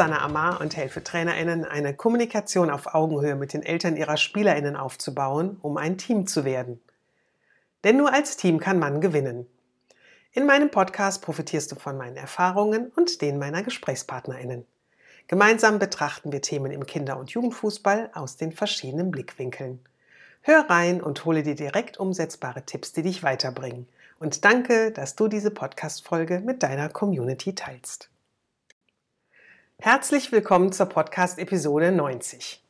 Susanne Amar und helfe TrainerInnen, eine Kommunikation auf Augenhöhe mit den Eltern ihrer SpielerInnen aufzubauen, um ein Team zu werden. Denn nur als Team kann man gewinnen. In meinem Podcast profitierst du von meinen Erfahrungen und denen meiner GesprächspartnerInnen. Gemeinsam betrachten wir Themen im Kinder- und Jugendfußball aus den verschiedenen Blickwinkeln. Hör rein und hole dir direkt umsetzbare Tipps, die dich weiterbringen. Und danke, dass du diese Podcast-Folge mit deiner Community teilst. Herzlich willkommen zur Podcast-Episode 90.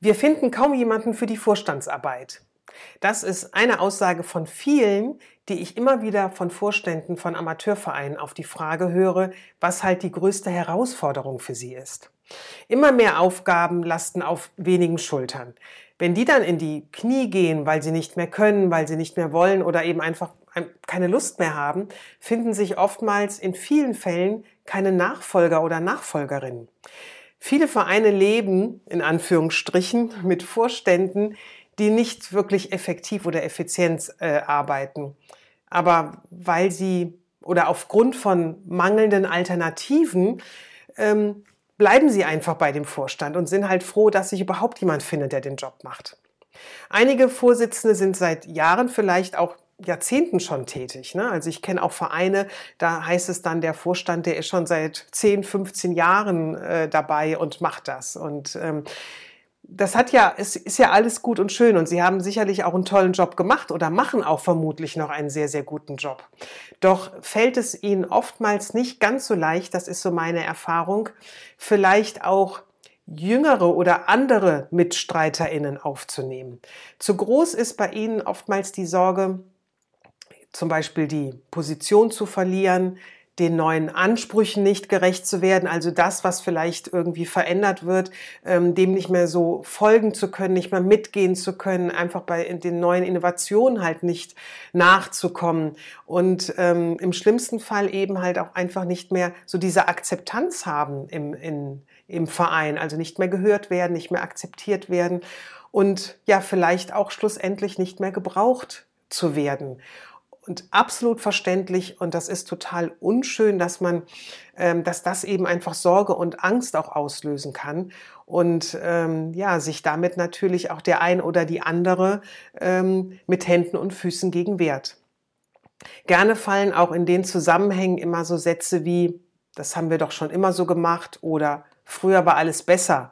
Wir finden kaum jemanden für die Vorstandsarbeit. Das ist eine Aussage von vielen, die ich immer wieder von Vorständen von Amateurvereinen auf die Frage höre, was halt die größte Herausforderung für sie ist. Immer mehr Aufgaben lasten auf wenigen Schultern. Wenn die dann in die Knie gehen, weil sie nicht mehr können, weil sie nicht mehr wollen oder eben einfach keine Lust mehr haben, finden sich oftmals in vielen Fällen keine Nachfolger oder Nachfolgerinnen. Viele Vereine leben in Anführungsstrichen mit Vorständen, die nicht wirklich effektiv oder effizient äh, arbeiten. Aber weil sie oder aufgrund von mangelnden Alternativen ähm, bleiben sie einfach bei dem Vorstand und sind halt froh, dass sich überhaupt jemand findet, der den Job macht. Einige Vorsitzende sind seit Jahren vielleicht auch Jahrzehnten schon tätig. Ne? Also ich kenne auch Vereine, da heißt es dann, der Vorstand, der ist schon seit 10, 15 Jahren äh, dabei und macht das. Und ähm, das hat ja, es ist ja alles gut und schön und Sie haben sicherlich auch einen tollen Job gemacht oder machen auch vermutlich noch einen sehr, sehr guten Job. Doch fällt es Ihnen oftmals nicht ganz so leicht, das ist so meine Erfahrung, vielleicht auch jüngere oder andere MitstreiterInnen aufzunehmen. Zu groß ist bei Ihnen oftmals die Sorge, zum Beispiel die Position zu verlieren, den neuen Ansprüchen nicht gerecht zu werden, also das, was vielleicht irgendwie verändert wird, ähm, dem nicht mehr so folgen zu können, nicht mehr mitgehen zu können, einfach bei den neuen Innovationen halt nicht nachzukommen und ähm, im schlimmsten Fall eben halt auch einfach nicht mehr so diese Akzeptanz haben im, in, im Verein, also nicht mehr gehört werden, nicht mehr akzeptiert werden und ja vielleicht auch schlussendlich nicht mehr gebraucht zu werden und absolut verständlich und das ist total unschön, dass man, ähm, dass das eben einfach Sorge und Angst auch auslösen kann und ähm, ja sich damit natürlich auch der ein oder die andere ähm, mit Händen und Füßen gegen wehrt. Gerne fallen auch in den Zusammenhängen immer so Sätze wie das haben wir doch schon immer so gemacht oder früher war alles besser.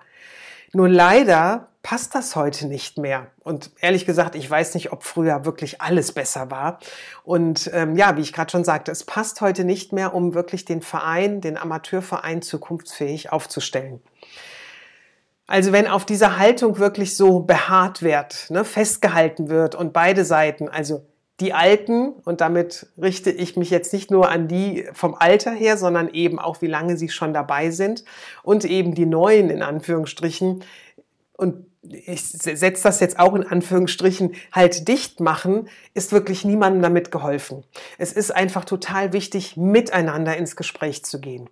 Nur leider passt das heute nicht mehr. Und ehrlich gesagt, ich weiß nicht, ob früher wirklich alles besser war. Und ähm, ja, wie ich gerade schon sagte, es passt heute nicht mehr, um wirklich den Verein, den Amateurverein zukunftsfähig aufzustellen. Also wenn auf dieser Haltung wirklich so beharrt wird, ne, festgehalten wird und beide Seiten, also die Alten, und damit richte ich mich jetzt nicht nur an die vom Alter her, sondern eben auch, wie lange sie schon dabei sind, und eben die Neuen in Anführungsstrichen, und ich setze das jetzt auch in Anführungsstrichen, halt dicht machen, ist wirklich niemandem damit geholfen. Es ist einfach total wichtig, miteinander ins Gespräch zu gehen.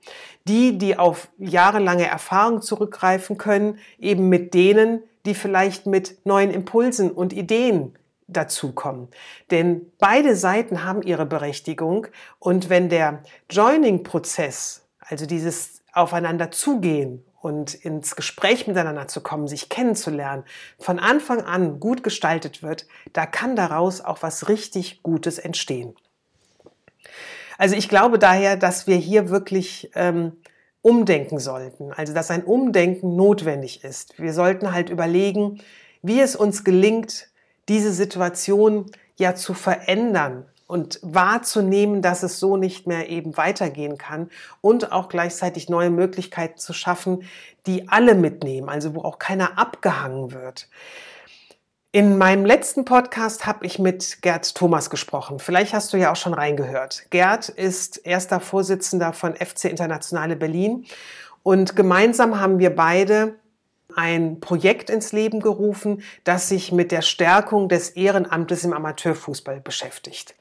Die, die auf jahrelange Erfahrung zurückgreifen können, eben mit denen, die vielleicht mit neuen Impulsen und Ideen dazukommen. Denn beide Seiten haben ihre Berechtigung und wenn der Joining-Prozess, also dieses Aufeinander zugehen und ins Gespräch miteinander zu kommen, sich kennenzulernen, von Anfang an gut gestaltet wird, da kann daraus auch was richtig Gutes entstehen. Also ich glaube daher, dass wir hier wirklich ähm, umdenken sollten, also dass ein Umdenken notwendig ist. Wir sollten halt überlegen, wie es uns gelingt, diese Situation ja zu verändern, und wahrzunehmen, dass es so nicht mehr eben weitergehen kann und auch gleichzeitig neue Möglichkeiten zu schaffen, die alle mitnehmen, also wo auch keiner abgehangen wird. In meinem letzten Podcast habe ich mit Gerd Thomas gesprochen. Vielleicht hast du ja auch schon reingehört. Gerd ist erster Vorsitzender von FC Internationale Berlin und gemeinsam haben wir beide ein Projekt ins Leben gerufen, das sich mit der Stärkung des Ehrenamtes im Amateurfußball beschäftigt.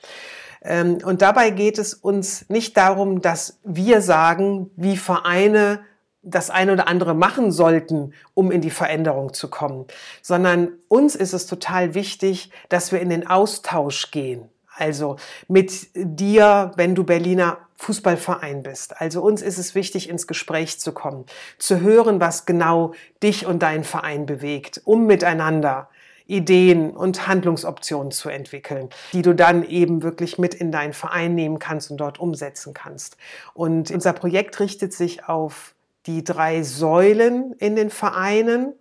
Ähm, und dabei geht es uns nicht darum, dass wir sagen, wie Vereine das eine oder andere machen sollten, um in die Veränderung zu kommen, sondern uns ist es total wichtig, dass wir in den Austausch gehen. Also mit dir, wenn du Berliner Fußballverein bist. Also uns ist es wichtig, ins Gespräch zu kommen, zu hören, was genau dich und deinen Verein bewegt, um miteinander Ideen und Handlungsoptionen zu entwickeln, die du dann eben wirklich mit in deinen Verein nehmen kannst und dort umsetzen kannst. Und unser Projekt richtet sich auf die drei Säulen in den Vereinen,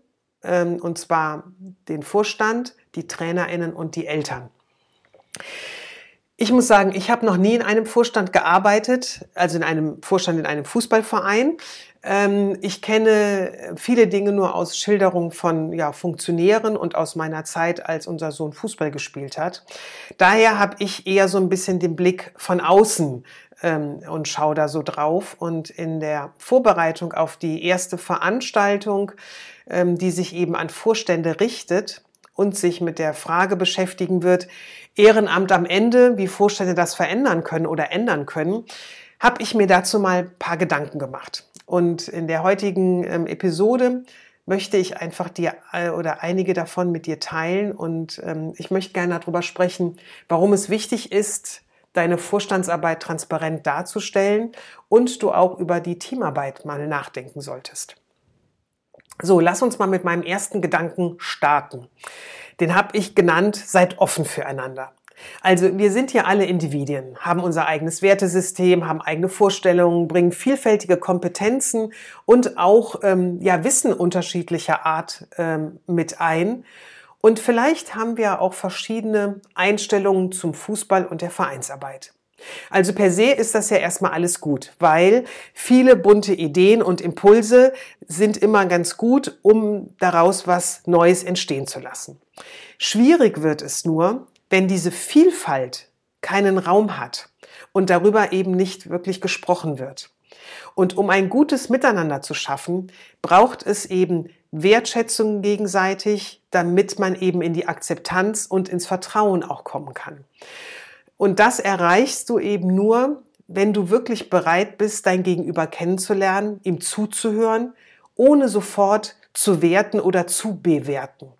ähm, und zwar den Vorstand, die Trainerinnen und die Eltern. Ich muss sagen, ich habe noch nie in einem Vorstand gearbeitet, also in einem Vorstand in einem Fußballverein. Ähm, ich kenne viele Dinge nur aus Schilderungen von ja, Funktionären und aus meiner Zeit, als unser Sohn Fußball gespielt hat. Daher habe ich eher so ein bisschen den Blick von außen ähm, und schaue da so drauf. Und in der Vorbereitung auf die erste Veranstaltung, ähm, die sich eben an Vorstände richtet, und sich mit der Frage beschäftigen wird, Ehrenamt am Ende, wie Vorstände das verändern können oder ändern können, habe ich mir dazu mal ein paar Gedanken gemacht. Und in der heutigen ähm, Episode möchte ich einfach dir oder einige davon mit dir teilen und ähm, ich möchte gerne darüber sprechen, warum es wichtig ist, deine Vorstandsarbeit transparent darzustellen und du auch über die Teamarbeit mal nachdenken solltest. So, lass uns mal mit meinem ersten Gedanken starten. Den habe ich genannt, seid offen füreinander. Also wir sind hier alle Individuen, haben unser eigenes Wertesystem, haben eigene Vorstellungen, bringen vielfältige Kompetenzen und auch ähm, ja, Wissen unterschiedlicher Art ähm, mit ein. Und vielleicht haben wir auch verschiedene Einstellungen zum Fußball und der Vereinsarbeit. Also per se ist das ja erstmal alles gut, weil viele bunte Ideen und Impulse sind immer ganz gut, um daraus was Neues entstehen zu lassen. Schwierig wird es nur, wenn diese Vielfalt keinen Raum hat und darüber eben nicht wirklich gesprochen wird. Und um ein gutes Miteinander zu schaffen, braucht es eben Wertschätzung gegenseitig, damit man eben in die Akzeptanz und ins Vertrauen auch kommen kann. Und das erreichst du eben nur, wenn du wirklich bereit bist, dein Gegenüber kennenzulernen, ihm zuzuhören, ohne sofort zu werten oder zu bewerten.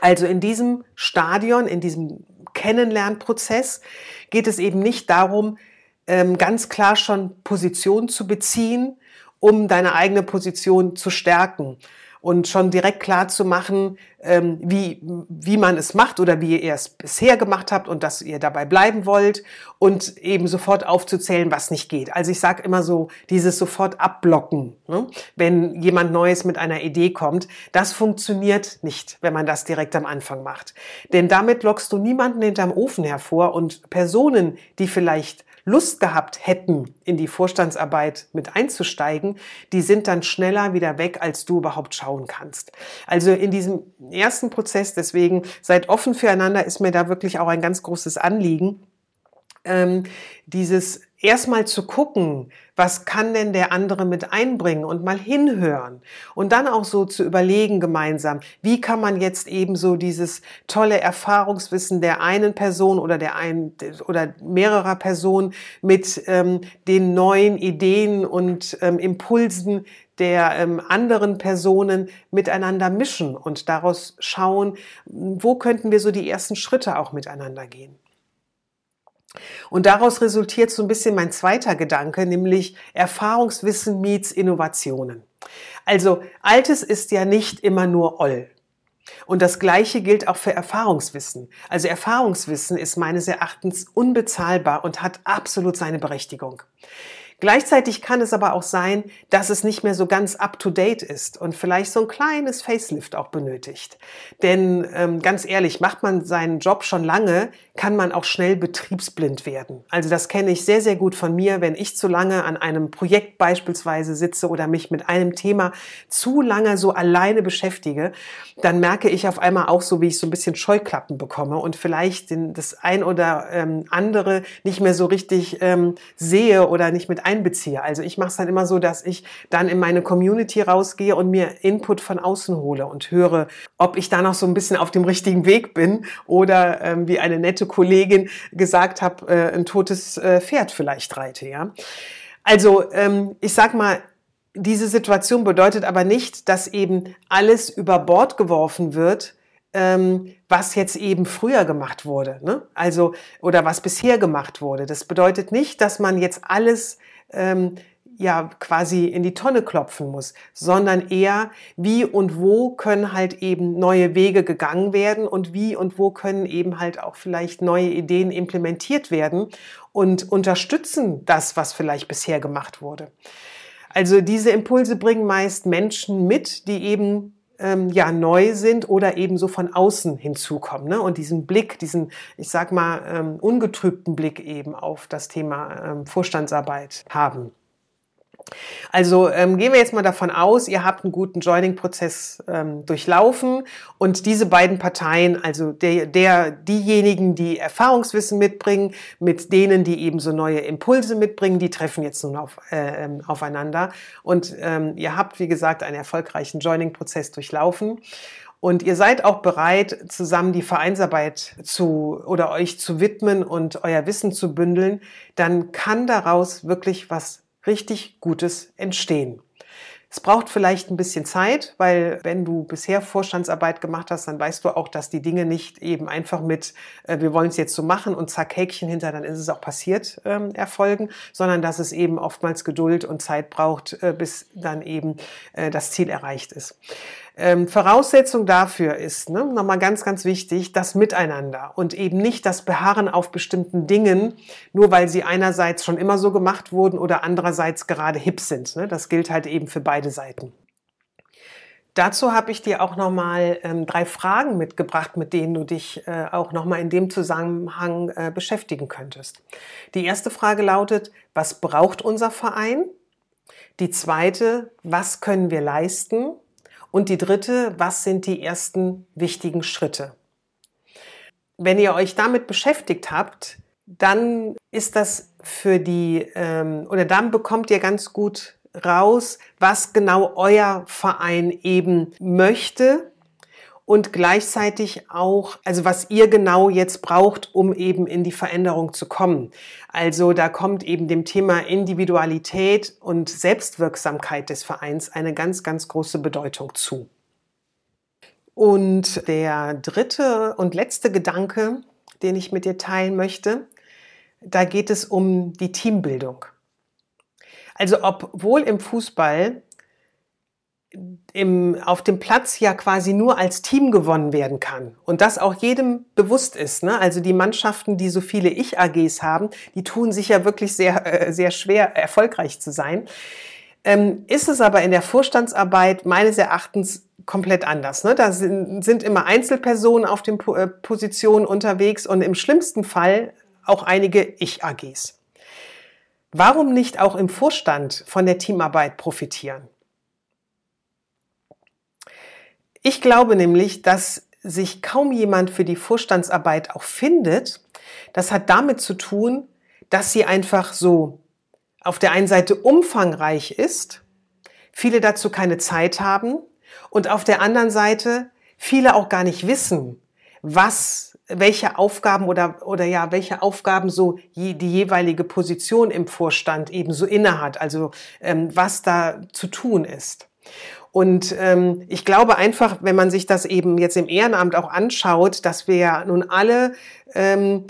Also in diesem Stadion, in diesem Kennenlernprozess geht es eben nicht darum, ähm, ganz klar schon Position zu beziehen, um deine eigene Position zu stärken, und schon direkt klar zu machen, ähm, wie, wie man es macht oder wie ihr es bisher gemacht habt und dass ihr dabei bleiben wollt und eben sofort aufzuzählen, was nicht geht. Also ich sage immer so, dieses sofort abblocken, ne? wenn jemand Neues mit einer Idee kommt, das funktioniert nicht, wenn man das direkt am Anfang macht. Denn damit lockst du niemanden hinterm Ofen hervor und Personen, die vielleicht Lust gehabt hätten, in die Vorstandsarbeit mit einzusteigen, die sind dann schneller wieder weg, als du überhaupt schauen kannst. Also in diesem ersten Prozess, deswegen seid offen füreinander, ist mir da wirklich auch ein ganz großes Anliegen. Ähm, dieses erstmal zu gucken, was kann denn der andere mit einbringen und mal hinhören und dann auch so zu überlegen gemeinsam, wie kann man jetzt eben so dieses tolle Erfahrungswissen der einen Person oder der einen oder mehrerer Personen mit ähm, den neuen Ideen und ähm, Impulsen der ähm, anderen Personen miteinander mischen und daraus schauen, wo könnten wir so die ersten Schritte auch miteinander gehen. Und daraus resultiert so ein bisschen mein zweiter Gedanke, nämlich Erfahrungswissen meets Innovationen. Also Altes ist ja nicht immer nur Oll. Und das Gleiche gilt auch für Erfahrungswissen. Also Erfahrungswissen ist meines Erachtens unbezahlbar und hat absolut seine Berechtigung. Gleichzeitig kann es aber auch sein, dass es nicht mehr so ganz up-to-date ist und vielleicht so ein kleines Facelift auch benötigt. Denn ähm, ganz ehrlich, macht man seinen Job schon lange, kann man auch schnell betriebsblind werden. Also das kenne ich sehr, sehr gut von mir, wenn ich zu lange an einem Projekt beispielsweise sitze oder mich mit einem Thema zu lange so alleine beschäftige, dann merke ich auf einmal auch so, wie ich so ein bisschen Scheuklappen bekomme und vielleicht den, das ein oder ähm, andere nicht mehr so richtig ähm, sehe oder nicht mit einbeziehe. Also ich mache es dann immer so, dass ich dann in meine Community rausgehe und mir Input von außen hole und höre, ob ich da noch so ein bisschen auf dem richtigen Weg bin oder ähm, wie eine nette Kollegin gesagt hat, äh, ein totes äh, Pferd vielleicht reite. Ja, also ähm, ich sag mal, diese Situation bedeutet aber nicht, dass eben alles über Bord geworfen wird, ähm, was jetzt eben früher gemacht wurde, ne? also oder was bisher gemacht wurde. Das bedeutet nicht, dass man jetzt alles ähm, ja quasi in die Tonne klopfen muss, sondern eher wie und wo können halt eben neue Wege gegangen werden und wie und wo können eben halt auch vielleicht neue Ideen implementiert werden und unterstützen das, was vielleicht bisher gemacht wurde. Also diese Impulse bringen meist Menschen mit, die eben ähm, ja neu sind oder eben so von außen hinzukommen. Ne? Und diesen Blick, diesen, ich sag mal, ähm, ungetrübten Blick eben auf das Thema ähm, Vorstandsarbeit haben. Also ähm, gehen wir jetzt mal davon aus, ihr habt einen guten Joining-Prozess ähm, durchlaufen und diese beiden Parteien, also der, der, diejenigen, die Erfahrungswissen mitbringen, mit denen, die eben so neue Impulse mitbringen, die treffen jetzt nun auf, äh, ähm, aufeinander. Und ähm, ihr habt, wie gesagt, einen erfolgreichen Joining-Prozess durchlaufen. Und ihr seid auch bereit, zusammen die Vereinsarbeit zu oder euch zu widmen und euer Wissen zu bündeln, dann kann daraus wirklich was richtig Gutes entstehen. Es braucht vielleicht ein bisschen Zeit, weil wenn du bisher Vorstandsarbeit gemacht hast, dann weißt du auch, dass die Dinge nicht eben einfach mit, äh, wir wollen es jetzt so machen und zack, Häkchen hinter, dann ist es auch passiert, ähm, erfolgen, sondern dass es eben oftmals Geduld und Zeit braucht, äh, bis dann eben äh, das Ziel erreicht ist. Ähm, Voraussetzung dafür ist, ne, nochmal ganz, ganz wichtig, das Miteinander und eben nicht das Beharren auf bestimmten Dingen, nur weil sie einerseits schon immer so gemacht wurden oder andererseits gerade hip sind. Ne? Das gilt halt eben für beide Seiten. Dazu habe ich dir auch nochmal ähm, drei Fragen mitgebracht, mit denen du dich äh, auch nochmal in dem Zusammenhang äh, beschäftigen könntest. Die erste Frage lautet, was braucht unser Verein? Die zweite, was können wir leisten? Und die dritte, was sind die ersten wichtigen Schritte? Wenn ihr euch damit beschäftigt habt, dann ist das für die, ähm, oder dann bekommt ihr ganz gut raus, was genau euer Verein eben möchte und gleichzeitig auch, also was ihr genau jetzt braucht, um eben in die Veränderung zu kommen. Also da kommt eben dem Thema Individualität und Selbstwirksamkeit des Vereins eine ganz, ganz große Bedeutung zu. Und der dritte und letzte Gedanke, den ich mit dir teilen möchte, da geht es um die Teambildung. Also obwohl im Fußball im, auf dem Platz ja quasi nur als Team gewonnen werden kann. Und das auch jedem bewusst ist. Ne? Also die Mannschaften, die so viele Ich-AGs haben, die tun sich ja wirklich sehr, äh, sehr schwer, erfolgreich zu sein. Ähm, ist es aber in der Vorstandsarbeit meines Erachtens komplett anders. Ne? Da sind, sind immer Einzelpersonen auf den po äh, Positionen unterwegs und im schlimmsten Fall auch einige Ich-AGs. Warum nicht auch im Vorstand von der Teamarbeit profitieren? Ich glaube nämlich, dass sich kaum jemand für die Vorstandsarbeit auch findet. Das hat damit zu tun, dass sie einfach so auf der einen Seite umfangreich ist, viele dazu keine Zeit haben und auf der anderen Seite viele auch gar nicht wissen, was, welche Aufgaben oder, oder ja, welche Aufgaben so je, die jeweilige Position im Vorstand eben so innehat, also ähm, was da zu tun ist. Und ähm, ich glaube einfach, wenn man sich das eben jetzt im Ehrenamt auch anschaut, dass wir ja nun alle ähm,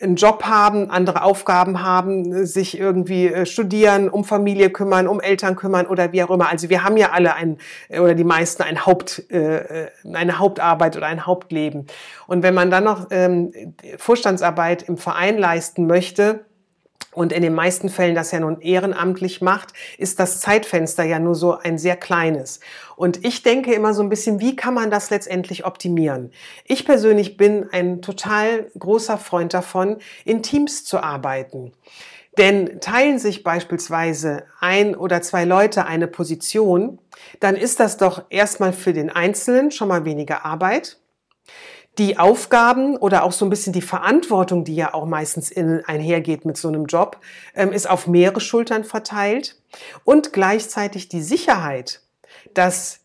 einen Job haben, andere Aufgaben haben, sich irgendwie äh, studieren, um Familie kümmern, um Eltern kümmern oder wie auch immer. Also wir haben ja alle ein oder die meisten ein Haupt, äh, äh, eine Hauptarbeit oder ein Hauptleben. Und wenn man dann noch ähm, Vorstandsarbeit im Verein leisten möchte, und in den meisten Fällen das ja nun ehrenamtlich macht, ist das Zeitfenster ja nur so ein sehr kleines. Und ich denke immer so ein bisschen, wie kann man das letztendlich optimieren? Ich persönlich bin ein total großer Freund davon, in Teams zu arbeiten. Denn teilen sich beispielsweise ein oder zwei Leute eine Position, dann ist das doch erstmal für den Einzelnen schon mal weniger Arbeit. Die Aufgaben oder auch so ein bisschen die Verantwortung, die ja auch meistens in, einhergeht mit so einem Job, ähm, ist auf mehrere Schultern verteilt und gleichzeitig die Sicherheit, dass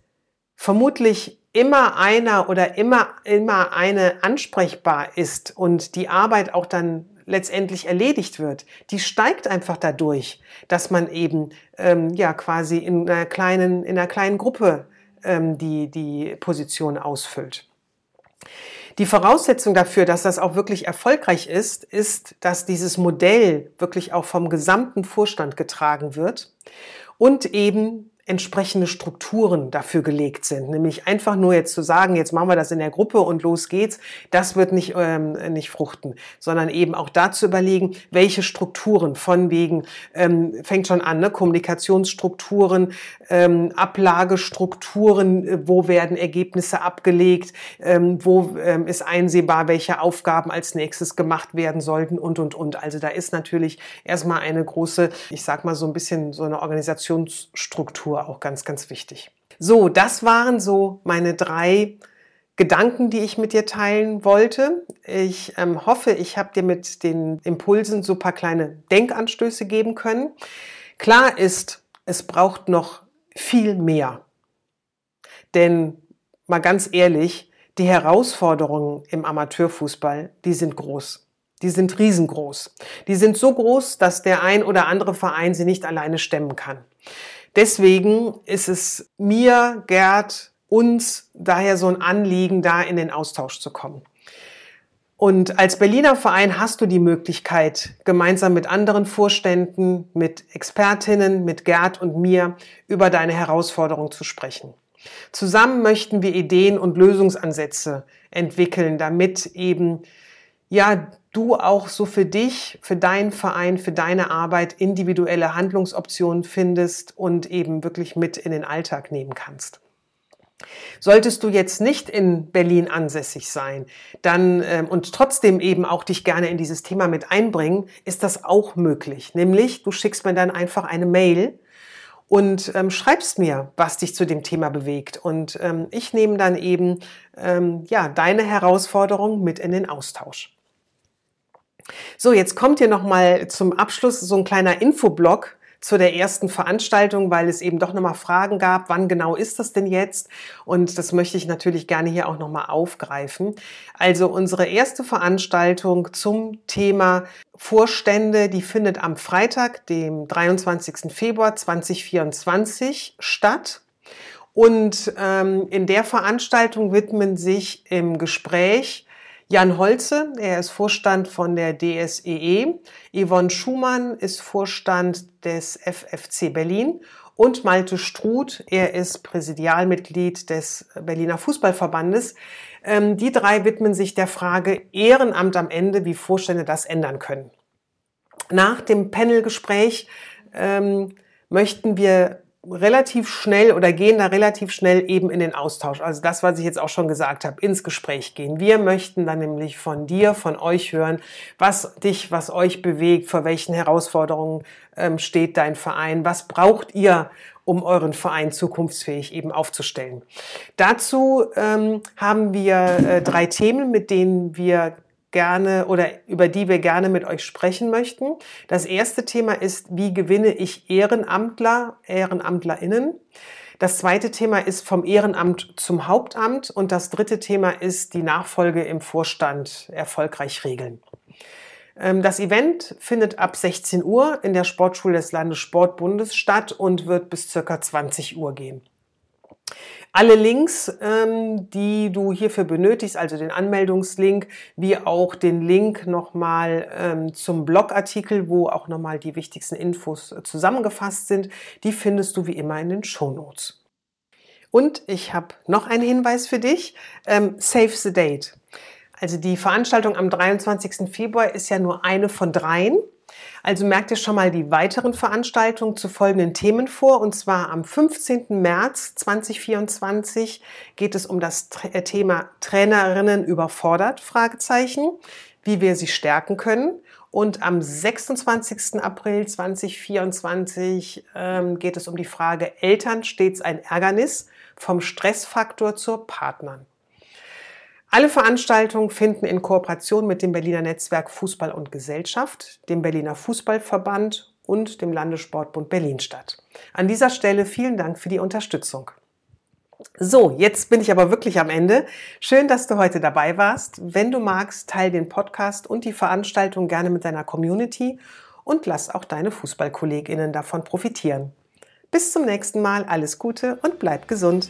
vermutlich immer einer oder immer, immer eine ansprechbar ist und die Arbeit auch dann letztendlich erledigt wird, die steigt einfach dadurch, dass man eben ähm, ja quasi in einer kleinen, in einer kleinen Gruppe ähm, die, die Position ausfüllt. Die Voraussetzung dafür, dass das auch wirklich erfolgreich ist, ist, dass dieses Modell wirklich auch vom gesamten Vorstand getragen wird und eben entsprechende Strukturen dafür gelegt sind. Nämlich einfach nur jetzt zu sagen, jetzt machen wir das in der Gruppe und los geht's, das wird nicht, ähm, nicht fruchten, sondern eben auch dazu überlegen, welche Strukturen von wegen, ähm, fängt schon an, ne? Kommunikationsstrukturen, ähm, Ablagestrukturen, äh, wo werden Ergebnisse abgelegt, ähm, wo ähm, ist einsehbar, welche Aufgaben als nächstes gemacht werden sollten und, und, und. Also da ist natürlich erstmal eine große, ich sag mal so ein bisschen so eine Organisationsstruktur Struktur auch ganz, ganz wichtig. So, das waren so meine drei Gedanken, die ich mit dir teilen wollte. Ich ähm, hoffe, ich habe dir mit den Impulsen so paar kleine Denkanstöße geben können. Klar ist, es braucht noch viel mehr. Denn mal ganz ehrlich, die Herausforderungen im Amateurfußball, die sind groß. Die sind riesengroß. Die sind so groß, dass der ein oder andere Verein sie nicht alleine stemmen kann. Deswegen ist es mir, Gerd, uns daher so ein Anliegen, da in den Austausch zu kommen. Und als Berliner Verein hast du die Möglichkeit, gemeinsam mit anderen Vorständen, mit Expertinnen, mit Gerd und mir über deine Herausforderung zu sprechen. Zusammen möchten wir Ideen und Lösungsansätze entwickeln, damit eben ja du auch so für dich, für deinen Verein, für deine Arbeit individuelle Handlungsoptionen findest und eben wirklich mit in den Alltag nehmen kannst. Solltest du jetzt nicht in Berlin ansässig sein, dann ähm, und trotzdem eben auch dich gerne in dieses Thema mit einbringen, ist das auch möglich. Nämlich, du schickst mir dann einfach eine Mail und ähm, schreibst mir, was dich zu dem Thema bewegt. Und ähm, ich nehme dann eben ähm, ja deine Herausforderung mit in den Austausch. So, jetzt kommt hier nochmal zum Abschluss so ein kleiner Infoblock zu der ersten Veranstaltung, weil es eben doch nochmal Fragen gab, wann genau ist das denn jetzt? Und das möchte ich natürlich gerne hier auch nochmal aufgreifen. Also unsere erste Veranstaltung zum Thema Vorstände, die findet am Freitag, dem 23. Februar 2024 statt. Und ähm, in der Veranstaltung widmen sich im Gespräch Jan Holze, er ist Vorstand von der DSEE. E. Yvonne Schumann ist Vorstand des FFC Berlin. Und Malte Struth, er ist Präsidialmitglied des Berliner Fußballverbandes. Ähm, die drei widmen sich der Frage Ehrenamt am Ende, wie Vorstände das ändern können. Nach dem Panelgespräch ähm, möchten wir relativ schnell oder gehen da relativ schnell eben in den Austausch. Also das, was ich jetzt auch schon gesagt habe, ins Gespräch gehen. Wir möchten dann nämlich von dir, von euch hören, was dich, was euch bewegt, vor welchen Herausforderungen ähm, steht dein Verein, was braucht ihr, um euren Verein zukunftsfähig eben aufzustellen. Dazu ähm, haben wir äh, drei Themen, mit denen wir gerne oder über die wir gerne mit euch sprechen möchten. Das erste Thema ist, wie gewinne ich Ehrenamtler, Ehrenamtlerinnen? Das zweite Thema ist vom Ehrenamt zum Hauptamt und das dritte Thema ist die Nachfolge im Vorstand erfolgreich regeln. Ähm, das Event findet ab 16 Uhr in der Sportschule des Landessportbundes statt und wird bis circa 20 Uhr gehen. Alle Links, ähm, die du hierfür benötigst, also den Anmeldungslink, wie auch den Link nochmal ähm, zum Blogartikel, wo auch nochmal die wichtigsten Infos äh, zusammengefasst sind, die findest du wie immer in den Show Notes. Und ich habe noch einen Hinweis für dich. Ähm, Save the Date. Also die Veranstaltung am 23. Februar ist ja nur eine von dreien. Also merkt ihr schon mal die weiteren Veranstaltungen zu folgenden Themen vor. Und zwar am 15. März 2024 geht es um das äh, Thema Trainerinnen überfordert, Fragezeichen, wie wir sie stärken können. Und am 26. April 2024 ähm, geht es um die Frage Eltern stets ein Ärgernis vom Stressfaktor zur Partnern. Alle Veranstaltungen finden in Kooperation mit dem Berliner Netzwerk Fußball und Gesellschaft, dem Berliner Fußballverband und dem Landessportbund Berlin statt. An dieser Stelle vielen Dank für die Unterstützung. So, jetzt bin ich aber wirklich am Ende. Schön, dass du heute dabei warst. Wenn du magst, teile den Podcast und die Veranstaltung gerne mit deiner Community und lass auch deine Fußballkolleginnen davon profitieren. Bis zum nächsten Mal, alles Gute und bleib gesund.